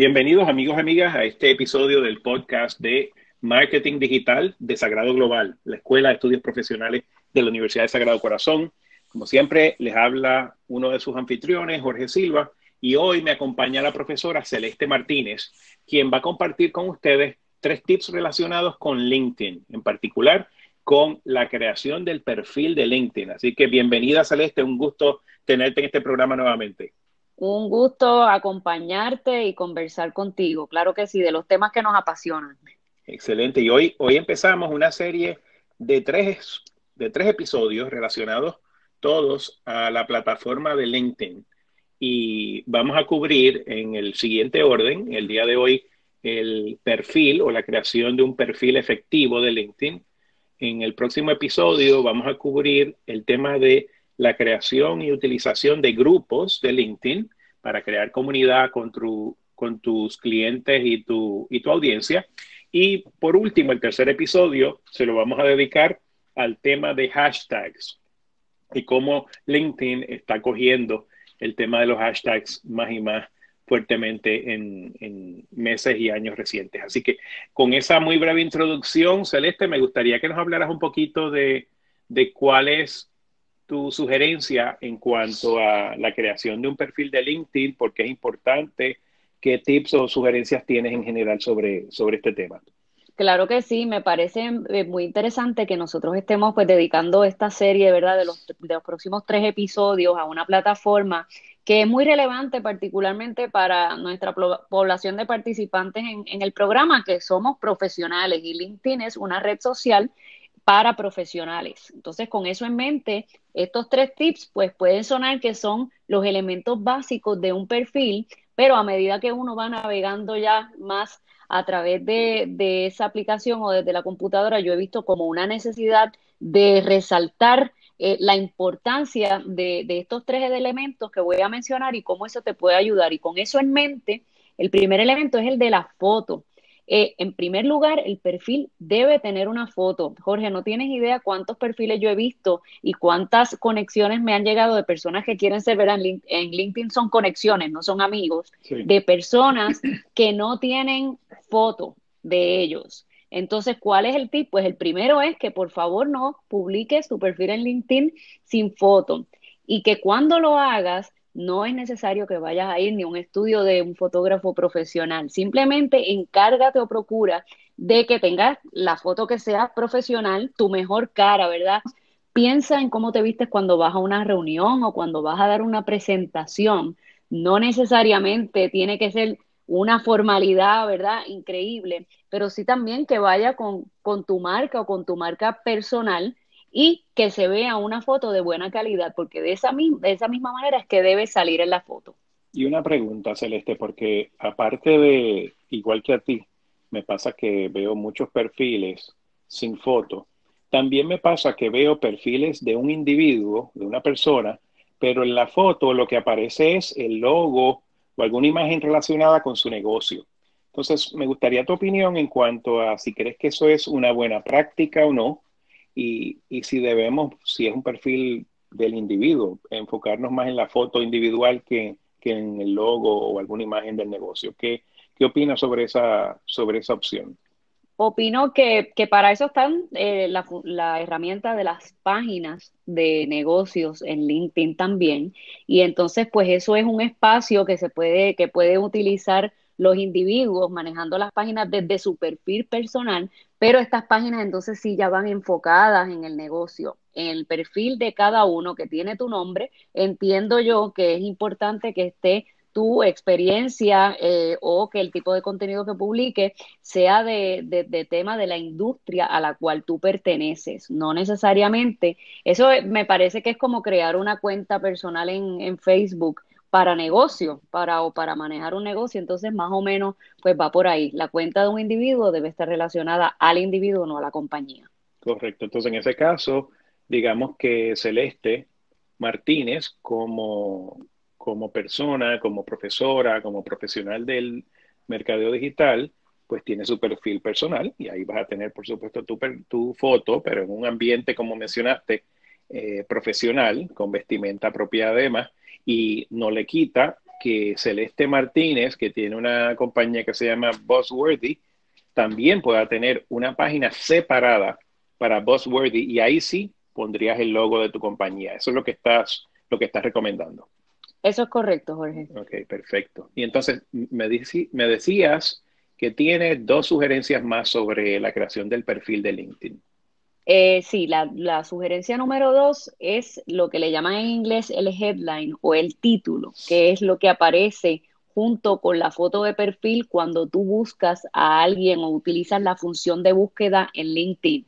Bienvenidos amigos y amigas a este episodio del podcast de Marketing Digital de Sagrado Global, la Escuela de Estudios Profesionales de la Universidad de Sagrado Corazón. Como siempre, les habla uno de sus anfitriones, Jorge Silva, y hoy me acompaña la profesora Celeste Martínez, quien va a compartir con ustedes tres tips relacionados con LinkedIn, en particular con la creación del perfil de LinkedIn. Así que bienvenida Celeste, un gusto tenerte en este programa nuevamente. Un gusto acompañarte y conversar contigo, claro que sí, de los temas que nos apasionan. Excelente, y hoy, hoy empezamos una serie de tres, de tres episodios relacionados todos a la plataforma de LinkedIn. Y vamos a cubrir en el siguiente orden, el día de hoy, el perfil o la creación de un perfil efectivo de LinkedIn. En el próximo episodio vamos a cubrir el tema de la creación y utilización de grupos de LinkedIn para crear comunidad con, con tus clientes y tu, y tu audiencia. Y por último, el tercer episodio se lo vamos a dedicar al tema de hashtags y cómo LinkedIn está cogiendo el tema de los hashtags más y más fuertemente en, meses y años recientes. Así que con esa muy breve introducción, Celeste, me gustaría que nos hablaras un poquito de, de cuál es tu sugerencia en cuanto a la creación de un perfil de LinkedIn, porque es importante, qué tips o sugerencias tienes en general sobre, sobre este tema. Claro que sí, me parece eh, muy interesante que nosotros estemos pues dedicando esta serie, ¿verdad?, de los, de los próximos tres episodios a una plataforma que es muy relevante particularmente para nuestra población de participantes en, en, el programa, que somos profesionales y LinkedIn es una red social para profesionales. Entonces, con eso en mente, estos tres tips pues pueden sonar que son los elementos básicos de un perfil, pero a medida que uno va navegando ya más a través de, esa aplicación o desde la computadora, yo he visto como una necesidad de resaltar eh, la importancia de, de, estos tres elementos que voy a mencionar y cómo eso te puede ayudar. Y con eso en mente, el primer elemento es el de la foto. Eh, en primer lugar, el perfil debe tener una foto. Jorge, no tienes idea cuántos perfiles yo he visto y cuántas conexiones me han llegado de personas que quieren ser, ¿verdad? En, LinkedIn son conexiones, no son amigos, de personas que no tienen foto de ellos. Entonces, ¿cuál es el tip? Pues el primero es que por favor no publiques tu perfil en LinkedIn sin foto y que cuando lo hagas no es necesario que vayas a ir ni a un estudio de un fotógrafo profesional. Simplemente encárgate o procura de que tengas la foto que sea profesional, tu mejor cara, ¿verdad? Piensa en cómo te vistes cuando vas a una reunión o cuando vas a dar una presentación. No necesariamente tiene que ser una formalidad, ¿verdad? Increíble, pero sí también que vaya con, con tu marca o con tu marca personal y que se vea una foto de buena calidad, porque de esa, de esa misma manera es que debe salir en la foto. Y una pregunta, Celeste, porque aparte de, igual que a ti, me pasa que veo muchos perfiles sin foto. También me pasa que veo perfiles de un individuo, de una persona, pero en la foto lo que aparece es el logo o alguna imagen relacionada con su negocio. Entonces, me gustaría tu opinión en cuanto a si crees que eso es una buena práctica o no, y, si debemos, si es un perfil del individuo, enfocarnos más en la foto individual que, en el logo o alguna imagen del negocio. ¿Qué, qué opinas sobre esa, sobre esa opción? Opino que, para eso están eh, la, la, herramienta de las páginas de negocios en LinkedIn también. Y entonces, pues eso es un espacio que se puede, que puede utilizar los individuos manejando las páginas desde su perfil personal, pero estas páginas entonces sí ya van enfocadas en el negocio, en el perfil de cada uno que tiene tu nombre. Entiendo yo que es importante que esté tu experiencia eh, o que el tipo de contenido que publique sea de, de, tema de la industria a la cual tú perteneces, no necesariamente. Eso me parece que es como crear una cuenta personal en, en Facebook para negocio, para o para manejar un negocio, entonces más o menos pues va por ahí. La cuenta de un individuo debe estar relacionada al individuo, no a la compañía. Correcto. Entonces, en ese caso, digamos que Celeste Martínez, como, como persona, como profesora, como profesional del mercadeo digital, pues tiene su perfil personal y ahí vas a tener, por supuesto, tu, tu foto, pero en un ambiente, como mencionaste, eh, profesional, con vestimenta apropiada además, y no le quita que Celeste Martínez, que tiene una compañía que se llama Buzzworthy, también pueda tener una página separada para Buzzworthy y ahí sí pondrías el logo de tu compañía. Eso es lo que estás, lo que estás recomendando. Eso es correcto, Jorge. Ok, perfecto. Y entonces me, me decías que tiene dos sugerencias más sobre la creación del perfil de LinkedIn. Eh, sí, la, sugerencia número dos es lo que le llaman en inglés el headline o el título, que es lo que aparece junto con la foto de perfil cuando tú buscas a alguien o utilizas la función de búsqueda en LinkedIn.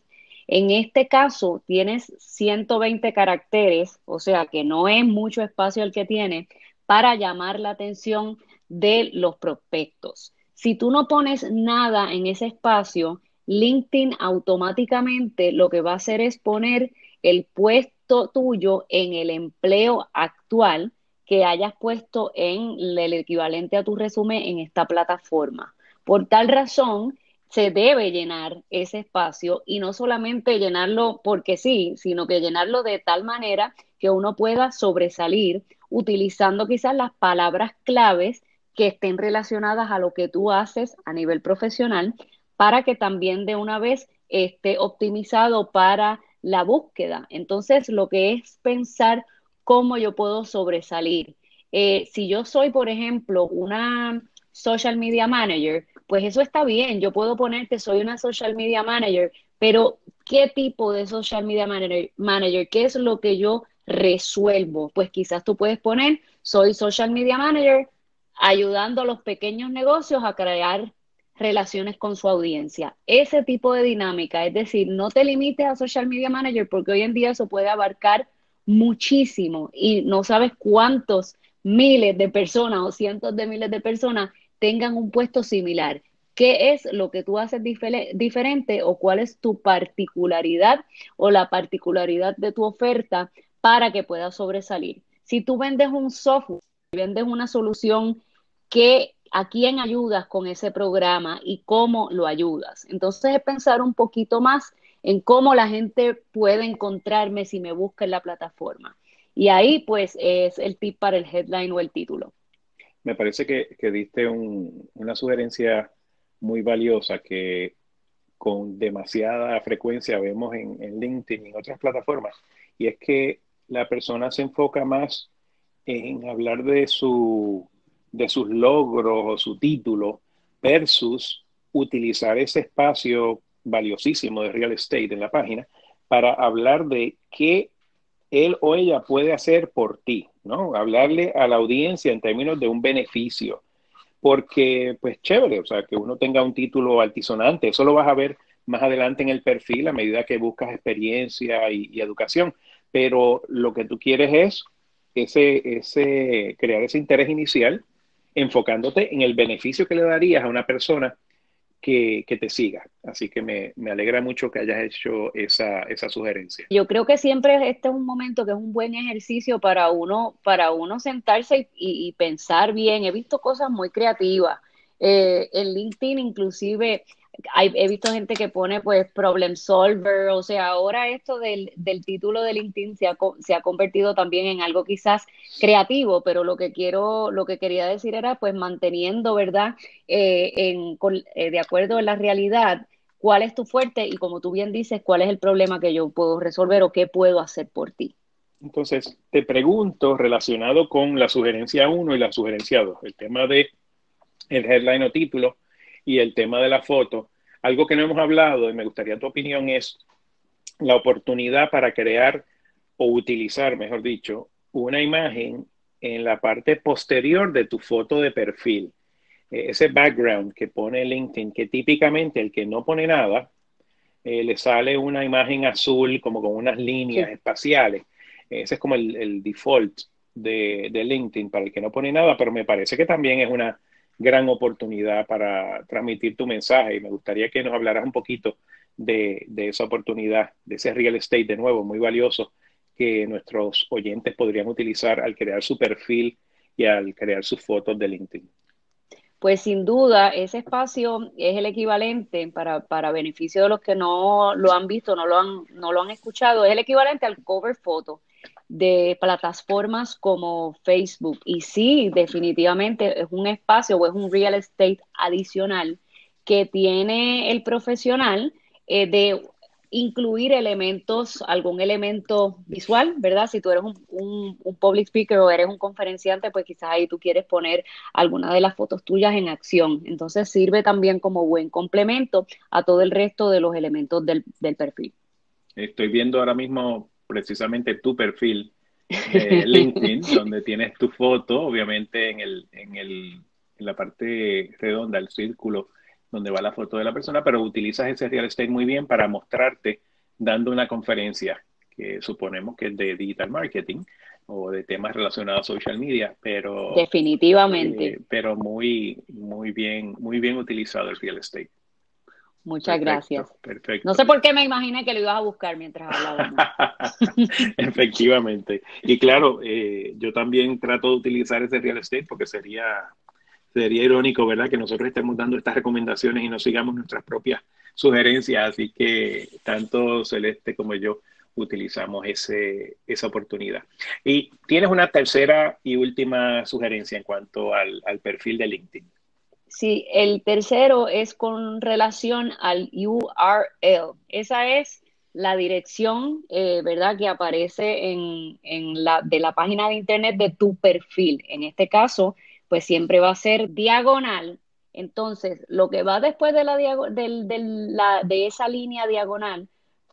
En este caso tienes 120 caracteres, o sea que no es mucho espacio el que tiene para llamar la atención de los prospectos. Si tú no pones nada en ese espacio, LinkedIn automáticamente lo que va a hacer es poner el puesto tuyo en el empleo actual que hayas puesto en el equivalente a tu resumen en esta plataforma. Por tal razón, se debe llenar ese espacio y no solamente llenarlo porque sí, sino que llenarlo de tal manera que uno pueda sobresalir utilizando quizás las palabras claves que estén relacionadas a lo que tú haces a nivel profesional para que también de una vez esté optimizado para la búsqueda. Entonces, lo que es pensar cómo yo puedo sobresalir. Eh, si yo soy, por ejemplo, una social media manager, pues eso está bien, yo puedo poner que soy una social media manager, pero ¿qué tipo de social media manager, manager? ¿Qué es lo que yo resuelvo? Pues quizás tú puedes poner, soy social media manager ayudando a los pequeños negocios a crear relaciones con su audiencia. Ese tipo de dinámica, es decir, no te limites a social media manager porque hoy en día eso puede abarcar muchísimo y no sabes cuántos miles de personas o cientos de miles de personas tengan un puesto similar. ¿Qué es lo que tú haces diferente o cuál es tu particularidad o la particularidad de tu oferta para que puedas sobresalir? Si tú vendes un software, vendes una solución, que ¿a quién ayudas con ese programa y cómo lo ayudas? Entonces es pensar un poquito más en cómo la gente puede encontrarme si me busca en la plataforma. Y ahí pues es el tip para el headline o el título. Me parece que, diste una sugerencia muy valiosa que con demasiada frecuencia vemos en, en LinkedIn y en otras plataformas, y es que la persona se enfoca más en hablar de, su, de sus logros o su título versus utilizar ese espacio valiosísimo de real estate en la página para hablar de qué él o ella puede hacer por ti, ¿no? Hablarle a la audiencia en términos de un beneficio. Porque, pues, chévere, o sea, que uno tenga un título altisonante, eso lo vas a ver más adelante en el perfil a medida que buscas experiencia y, educación. Pero lo que tú quieres es ese, ese, crear ese interés inicial enfocándote en el beneficio que le darías a una persona que, te siga. Así que me, alegra mucho que hayas hecho esa, esa, sugerencia. Yo creo que siempre este es un momento que es un buen ejercicio para uno, para uno sentarse y, pensar bien. He visto cosas muy creativas. Eh, en LinkedIn inclusive he visto gente que pone pues problem solver, o sea, ahora esto del, título de LinkedIn se ha, se ha, convertido también en algo quizás creativo, pero lo que quiero, lo que quería decir era pues manteniendo, ¿verdad? Eh, en, eh, de acuerdo en la realidad, cuál es tu fuerte y como tú bien dices, cuál es el problema que yo puedo resolver o qué puedo hacer por ti. Entonces, te pregunto, relacionado con la sugerencia 1 y la sugerencia 2, el tema de el headline o título, y el tema de la foto, algo que no hemos hablado y me gustaría tu opinión es la oportunidad para crear o utilizar, mejor dicho, una imagen en la parte posterior de tu foto de perfil. E, ese background que pone LinkedIn, que típicamente el que no pone nada, eh, le sale una imagen azul como con unas líneas espaciales. Ese es como el, default de, de, LinkedIn para el que no pone nada, pero me parece que también es una gran oportunidad para transmitir tu mensaje y me gustaría que nos hablaras un poquito de, esa oportunidad, de ese real estate de nuevo, muy valioso, que nuestros oyentes podrían utilizar al crear su perfil y al crear sus fotos de LinkedIn. Pues sin duda, ese espacio es el equivalente, para, para beneficio de los que no lo han visto, no lo han, no lo han escuchado, es el equivalente al cover photo de plataformas como Facebook. Y sí, definitivamente es un espacio o es un real estate adicional que tiene el profesional eh, de incluir elementos, algún elemento visual, ¿verdad? Si tú eres un, un, public speaker o eres un conferenciante, pues quizás ahí tú quieres poner alguna de las fotos tuyas en acción. Entonces sirve también como buen complemento a todo el resto de los elementos del, del perfil. Estoy viendo ahora mismo precisamente tu perfil de LinkedIn, donde tienes tu foto, obviamente en, el, en, el, en la parte redonda, el círculo donde va la foto de la persona, pero utilizas ese real estate muy bien para mostrarte dando una conferencia que suponemos que es de digital marketing o de temas relacionados a social media, pero definitivamente, eh, pero muy muy bien muy bien utilizado el real estate. Muchas gracias. Perfecto. No sé por qué me imaginé que lo ibas a buscar mientras hablábamos. Efectivamente. Y claro, eh, yo también trato de utilizar ese real estate porque sería sería irónico, ¿verdad?, que nosotros estemos dando estas recomendaciones y no sigamos nuestras propias sugerencias. Así que tanto Celeste como yo utilizamos ese, esa oportunidad. Y tienes una tercera y última sugerencia en cuanto al, perfil de LinkedIn. Sí, el tercero es con relación al URL. Esa es la dirección, eh, ¿verdad?, que aparece en, en, la, de la página de internet de tu perfil. En este caso, pues siempre va a ser diagonal. Entonces, lo que va después de, la, de esa línea diagonal,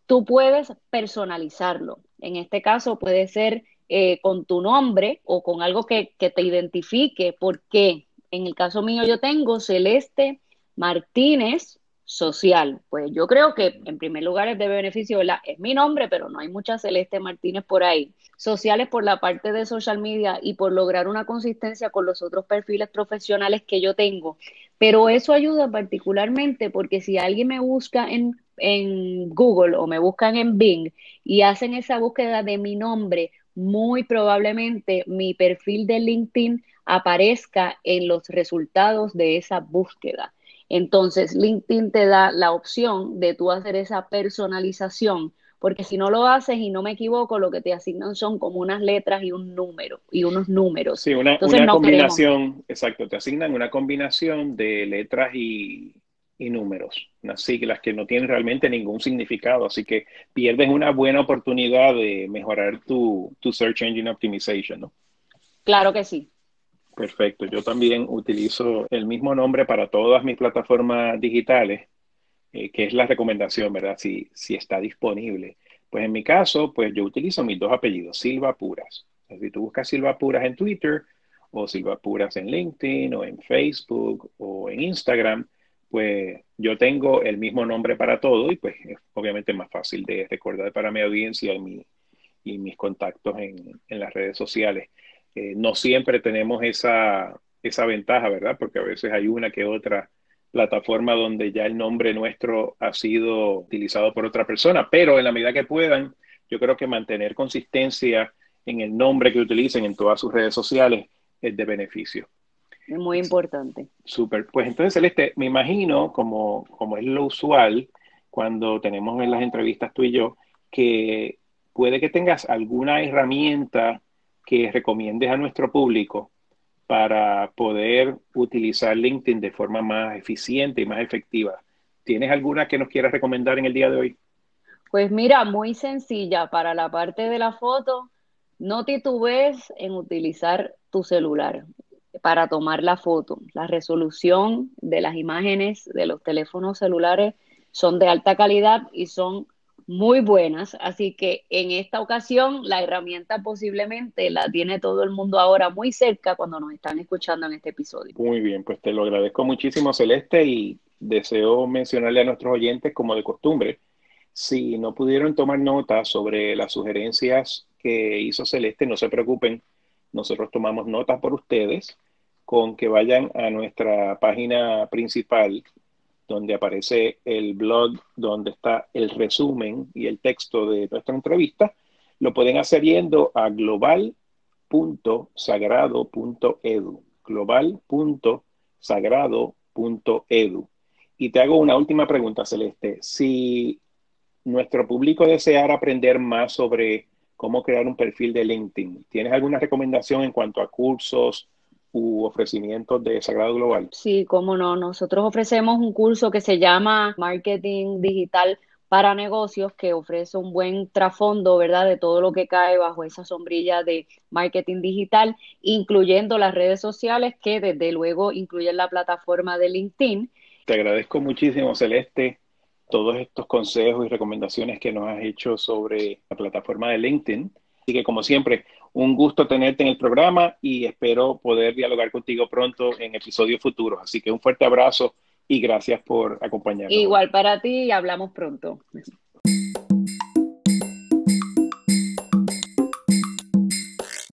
tú puedes personalizarlo. En este caso puede ser eh, con tu nombre o con algo que, que te identifique, porque en el caso mío yo tengo Celeste Martínez social. Pues yo creo que en primer lugar es de beneficio, Es mi nombre, pero no hay mucha Celeste Martínez por ahí. Sociales por la parte de social media y por lograr una consistencia con los otros perfiles profesionales que yo tengo. Pero eso ayuda particularmente porque si alguien me busca en, en Google o me buscan en Bing y hacen esa búsqueda de mi nombre, muy probablemente mi perfil de LinkedIn aparezca en los resultados de esa búsqueda. Entonces, LinkedIn te da la opción de tú hacer esa personalización, porque si no lo haces y no me equivoco, lo que te asignan son como unas letras y un número y unos números. Sí, una, combinación, exacto, te asignan una combinación de letras y, números, unas siglas que no tienen realmente ningún significado, así que pierdes una buena oportunidad de mejorar tu, tu Search Engine Optimization, ¿no? Claro que sí. Perfecto. Yo también utilizo el mismo nombre para todas mis plataformas digitales, eh, que es la recomendación, ¿verdad? Si, si está disponible. Pues en mi caso, pues yo utilizo mis dos apellidos, Silva Puras. Si tú buscas Silva Puras en Twitter o Silva Puras en LinkedIn o en Facebook o en Instagram, pues yo tengo el mismo nombre para todo y pues es obviamente más fácil de recordar para mi audiencia y, y mis contactos en, en las redes sociales. Eh, no siempre tenemos esa, esa ventaja, ¿verdad? Porque a veces hay una que otra plataforma donde ya el nombre nuestro ha sido utilizado por otra persona, pero en la medida que puedan, yo creo que mantener consistencia en el nombre que utilicen en todas sus redes sociales es de beneficio. Es muy importante. Súper. Pues entonces, Celeste, me imagino, como, como es lo usual cuando tenemos en las entrevistas tú y yo, que puede que tengas alguna herramienta que recomiendes a nuestro público para poder utilizar LinkedIn de forma más eficiente y más efectiva. ¿Tienes alguna que nos quieras recomendar en el día de hoy? Pues mira, muy sencilla. Para la parte de la foto, no titubes en utilizar tu celular para tomar la foto. La resolución de las imágenes de los teléfonos celulares son de alta calidad y son muy buenas, así que en esta ocasión la herramienta posiblemente la tiene todo el mundo ahora muy cerca cuando nos están escuchando en este episodio. Muy bien, pues te lo agradezco muchísimo Celeste y deseo mencionarle a nuestros oyentes como de costumbre, si no pudieron tomar nota sobre las sugerencias que hizo Celeste, no se preocupen, nosotros tomamos notas por ustedes con que vayan a nuestra página principal donde aparece el blog, donde está el resumen y el texto de nuestra entrevista, lo pueden hacer yendo a global.sagrado.edu, global.sagrado.edu. Y te hago una última pregunta, Celeste. Si nuestro público deseara aprender más sobre cómo crear un perfil de LinkedIn. ¿Tienes alguna recomendación en cuanto a cursos u ofrecimientos de Sagrado Global? Sí, cómo no. Nosotros ofrecemos un curso que se llama Marketing Digital para negocios que ofrece un buen trasfondo, ¿verdad?, de todo lo que cae bajo esa sombrilla de marketing digital, incluyendo las redes sociales que desde luego incluyen la plataforma de LinkedIn. Te agradezco muchísimo, Celeste, todos estos consejos y recomendaciones que nos has hecho sobre la plataforma de LinkedIn. Así que como siempre, un gusto tenerte en el programa y espero poder dialogar contigo pronto en episodios futuros. Así que un fuerte abrazo y gracias por acompañarnos. Igual para ti y hablamos pronto.